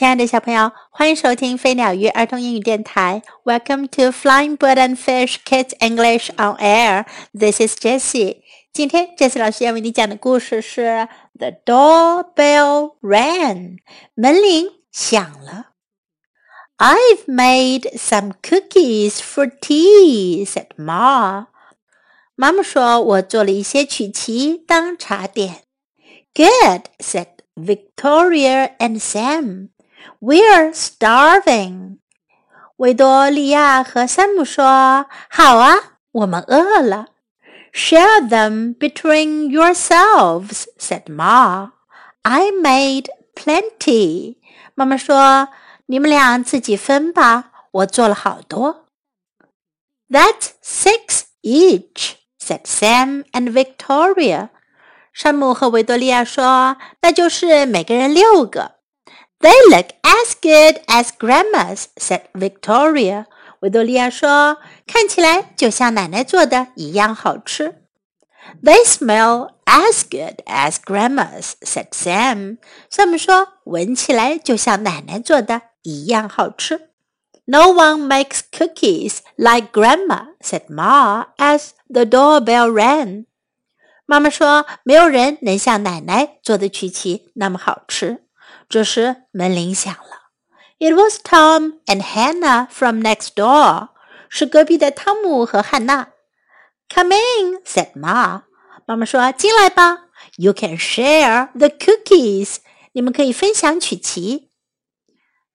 亲爱的小朋友，欢迎收听飞鸟鱼儿童英语电台。Welcome to Flying Bird and Fish Kids English on Air. This is Jessie. 今天 Jessie 老师要为你讲的故事是《The Doorbell Rang》。门铃响了。I've made some cookies for tea," said Ma. 妈妈说：“我做了一些曲奇当茶点。” Good, said Victoria and Sam. We're starving. 维多利亚和山姆说：“好啊，我们饿了。” Share them between yourselves," said Ma. "I made plenty." 妈妈说：“你们俩自己分吧，我做了好多。” That's six each," said Sam and Victoria. 山姆和维多利亚说：“那就是每个人六个。” ” They look as good as Grandma's," said Victoria. 维多利亚说：“看起来就像奶奶做的一样好吃。” They smell as good as Grandma's," said Sam. 山姆说：“闻起来就像奶奶做的一样好吃。” No one makes cookies like Grandma," said Ma as the doorbell rang. 妈妈说：“没有人能像奶奶做的曲奇那么好吃。” 这时门铃响了。It was Tom and Hannah from next door，是隔壁的汤姆和汉娜。Come in, said Ma。妈妈说：“进来吧。You can share the cookies，你们可以分享曲奇。”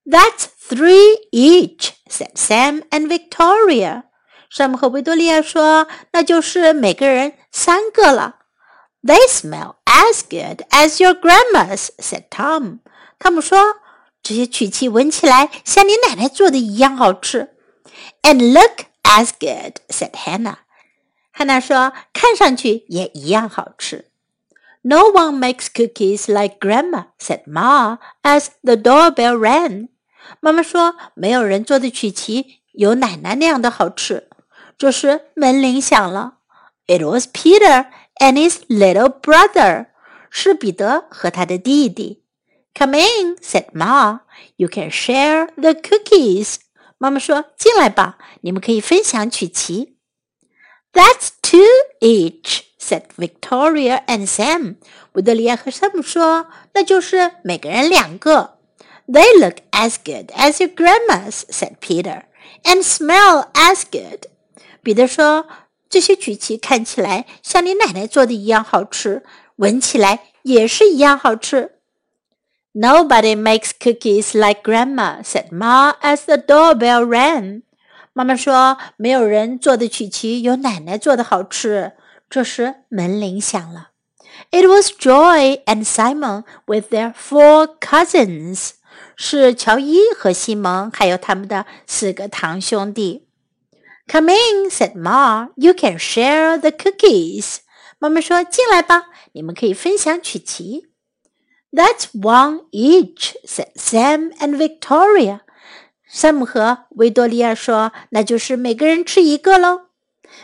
That's three each, said Sam and Victoria。山姆和维多利亚说：“那就是每个人三个了。” They smell as good as your grandma's," said Tom. 汤姆说：“这些曲奇闻起来像你奶奶做的一样好吃。” And look as good," said Hannah. 汉娜说：“看上去也一样好吃。” No one makes cookies like Grandma," said Ma as the doorbell rang. 妈妈说：“没有人做的曲奇有奶奶那样的好吃。”这时门铃响了。It was Peter and his little brother. 是彼得和他的弟弟。 Come in, said Ma. You can share the cookies. 妈妈说：“进来吧，你们可以分享曲奇。” That's two each, said Victoria and Sam. 维多利亚和山姆说：“那就是每个人两个。” They look as good as your grandma's, said Peter, and smell as good. 彼得说。这些曲奇看起来像你奶奶做的一样好吃，闻起来也是一样好吃。 ” Nobody makes cookies like Grandma," said Ma as the doorbell rang. 妈妈说：“没有人做的曲奇有奶奶做的好吃。”这时门铃响了。It was Joy and Simon with their four cousins. 是乔伊和西蒙还有他们的四个堂兄弟。Come in," said Ma. "You can share the cookies." 妈妈说：“进来吧，你们可以分享曲奇。” That's one each," said Sam and Victoria. 山姆和维多利亚说：“那就是每个人吃一个喽。”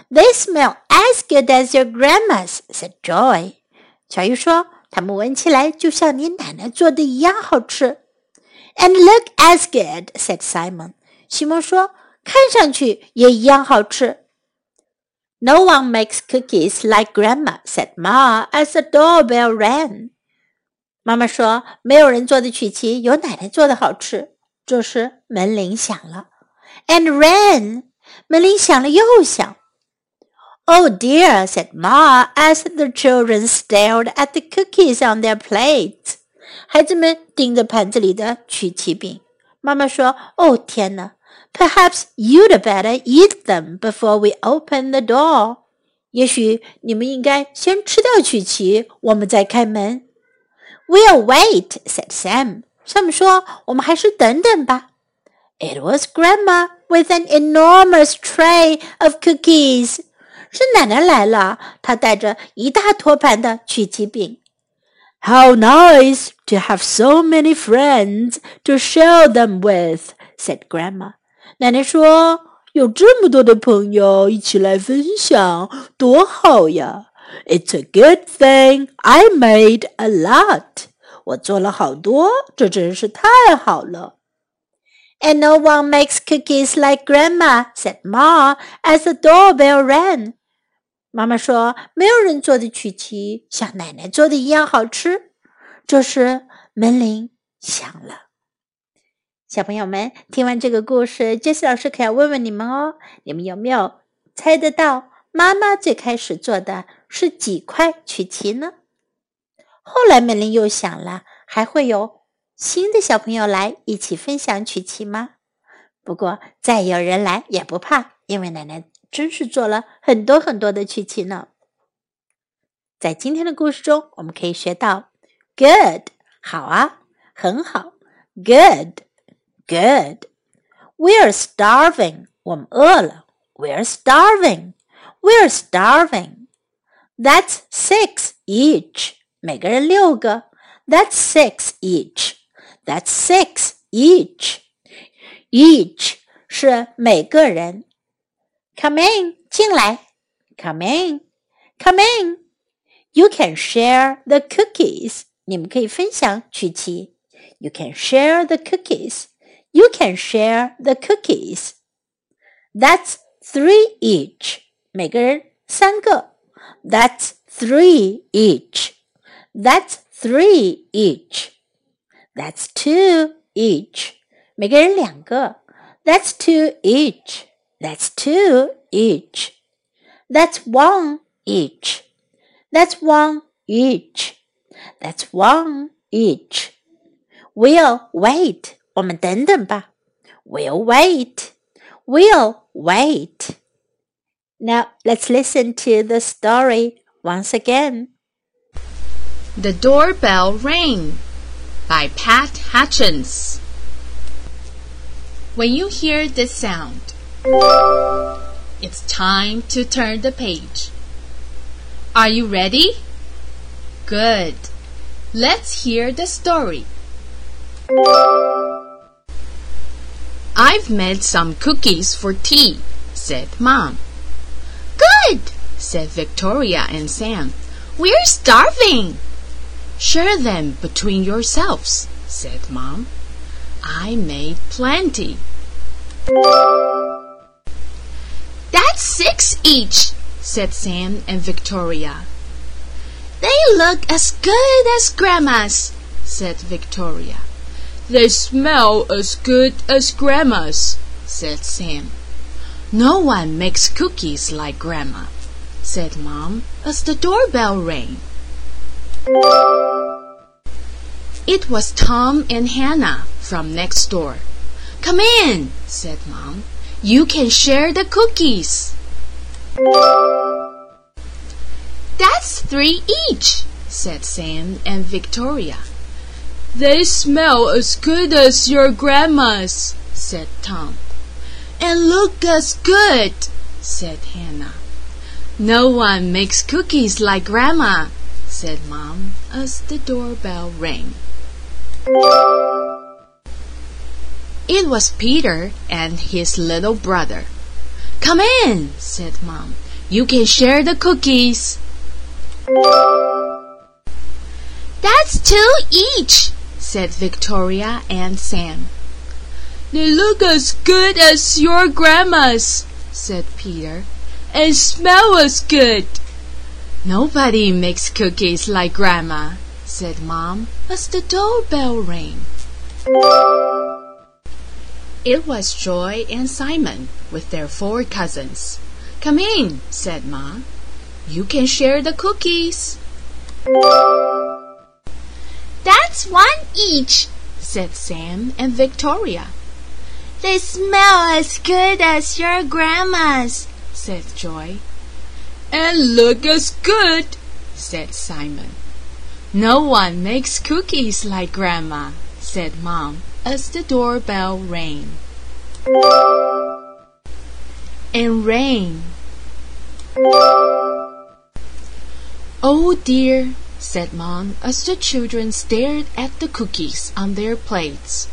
They smell as good as your grandma's," said Joy. 乔伊说：“它们闻起来就像你奶奶做的一样好吃。” And look as good," said Simon. 西蒙说。看上去也一样好吃。No one makes cookies like Grandma," said Ma as the doorbell rang. 妈妈说：“没有人做的曲奇有奶奶做的好吃。”这时门铃响了，and rang，门铃响了又响。Oh dear, said Ma as the children stared at the cookies on their plates. 孩子们盯着盘子里的曲奇饼。妈妈说：“哦天哪！” Perhaps you'd better eat them before we open the door. 也许你们应该先吃掉曲奇，我们再开门。We'll wait," said Sam. Sam 说：“我们还是等等吧。” It was Grandma with an enormous tray of cookies. 是奶奶来了，她带着一大托盘的曲奇饼。How nice to have so many friends to share them with, said Grandma. 奶奶说：“有这么多的朋友一起来分享，多好呀！” ！” It's a good thing I made a lot。我做了好多，这真是太好了。And no one makes cookies like Grandma," said Ma as the doorbell rang. 妈妈说：“没有人做的曲奇像奶奶做的一样好吃。”这时门铃响了。小朋友们，听完这个故事，杰西老师可要问问你们哦：你们有没有猜得到妈妈最开始做的是几块曲奇呢？后来门铃又响了，还会有新的小朋友来一起分享曲奇吗？不过再有人来也不怕，因为奶奶。真是做了很多很多的曲奇呢。在今天的故事中，我们可以学到 “good” 好啊，很好，“good good”。We're starving，我们饿了。We're starving，We're starving。That's six each，每个人六个。That's six each，That's six each。Each 是每个人。Come in，进来。Come in，come in。You can share the cookies。你们可以分享曲奇。You can share the cookies. You can share the cookies. That's three each. 每个人三个。 That's three each. That's three each. That's two each. 每个人两个。That's two each. That's two each. That's one each. That's one each. That's one each. We'll wait. 我们等等吧。We'll wait. We'll wait. Now let's listen to the story once again. The Doorbell Rang by Pat Hutchins. When you hear this sound, it's time to turn the page. Are you ready? Good. Let's hear the story. I've made some cookies for tea, said Mom. Good, said Victoria and Sam. We're starving. Share them between yourselves, said Mom. I made plenty. That's six each, said Sam and Victoria. They look as good as Grandma's, said Victoria. They smell as good as Grandma's, said Sam. No one makes cookies like Grandma, said Mom as the doorbell rang. It was Tom and Hannah from next door. Come in, said Mom. You can share the cookies. That's three each, said Sam and Victoria. They smell as good as your grandma's, said Tom. And look as good, said Hannah. No one makes cookies like Grandma, said Mom as the doorbell rang. It was Peter and his little brother. Come in, said Mom. You can share the cookies. That's two each, said Victoria and Sam. They look as good as your grandma's, said Peter, and smell as good. Nobody makes cookies like Grandma, said Mom as the doorbell rang. It was Joy and Simon with their four cousins. Come in, said Ma. You can share the cookies. That's one each, said Sam and Victoria. They smell as good as your grandma's, said Joy. And look as good, said Simon. No one makes cookies like Grandma, said Mom as the doorbell rang. And rang. Oh dear, said Mom as the children stared at the cookies on their plates.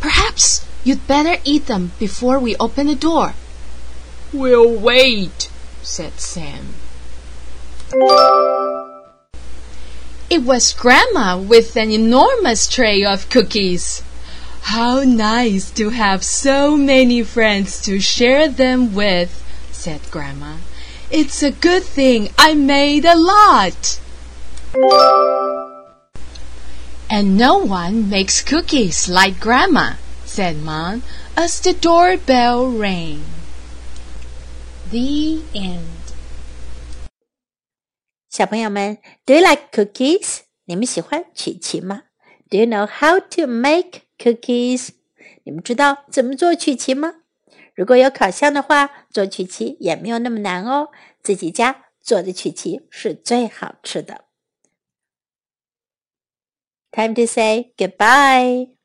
Perhaps you'd better eat them before we open the door. We'll wait, said Sam. It was Grandma with an enormous tray of cookies. How nice to have so many friends to share them with, said Grandma. It's a good thing I made a lot. And no one makes cookies like Grandma, said Mom as the doorbell rang. The end. 小朋友们，Do you like cookies？你们喜欢曲奇吗？Do you know how to make cookies？你们知道怎么做曲奇吗？如果有烤箱的话，做曲奇也没有那么难哦。自己家做的曲奇是最好吃的。Time to say goodbye.